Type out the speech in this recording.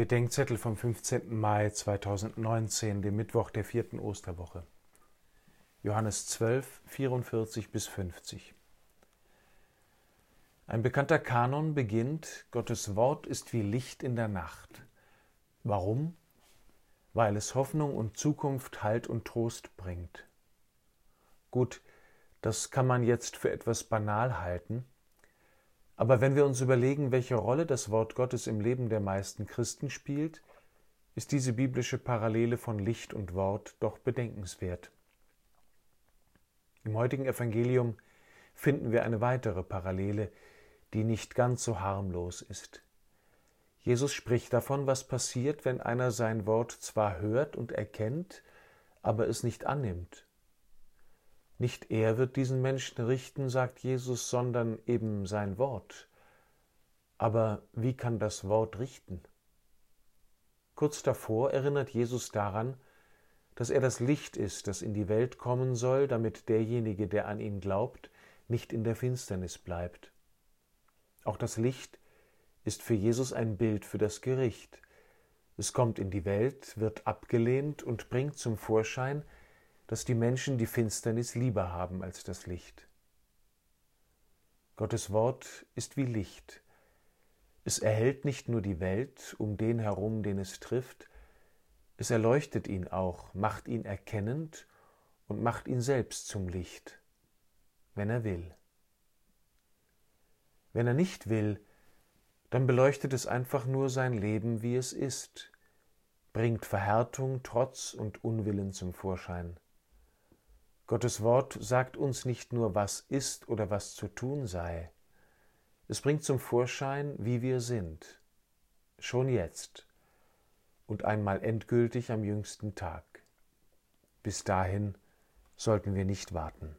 Bedenkzettel vom 15. Mai 2019, dem Mittwoch der vierten Osterwoche. Johannes 12, 44 bis 50. Ein bekannter Kanon beginnt, Gottes Wort ist wie Licht in der Nacht. Warum? Weil es Hoffnung und Zukunft, Halt und Trost bringt. Gut, das kann man jetzt für etwas banal halten, aber wenn wir uns überlegen, welche Rolle das Wort Gottes im Leben der meisten Christen spielt, ist diese biblische Parallele von Licht und Wort doch bedenkenswert. Im heutigen Evangelium finden wir eine weitere Parallele, die nicht ganz so harmlos ist. Jesus spricht davon, was passiert, wenn einer sein Wort zwar hört und erkennt, aber es nicht annimmt. Nicht er wird diesen Menschen richten, sagt Jesus, sondern eben sein Wort. Aber wie kann das Wort richten? Kurz davor erinnert Jesus daran, dass er das Licht ist, das in die Welt kommen soll, damit derjenige, der an ihn glaubt, nicht in der Finsternis bleibt. Auch das Licht ist für Jesus ein Bild für das Gericht. Es kommt in die Welt, wird abgelehnt und bringt zum Vorschein, dass die Menschen die Finsternis lieber haben als das Licht. Gottes Wort ist wie Licht. Es erhellt nicht nur die Welt um den herum, den es trifft, es erleuchtet ihn auch, macht ihn erkennend und macht ihn selbst zum Licht, wenn er will. Wenn er nicht will, dann beleuchtet es einfach nur sein Leben, wie es ist, bringt Verhärtung, Trotz und Unwillen zum Vorschein. Gottes Wort sagt uns nicht nur, was ist oder was zu tun sei. Es bringt zum Vorschein, wie wir sind, schon jetzt und einmal endgültig am jüngsten Tag. Bis dahin sollten wir nicht warten.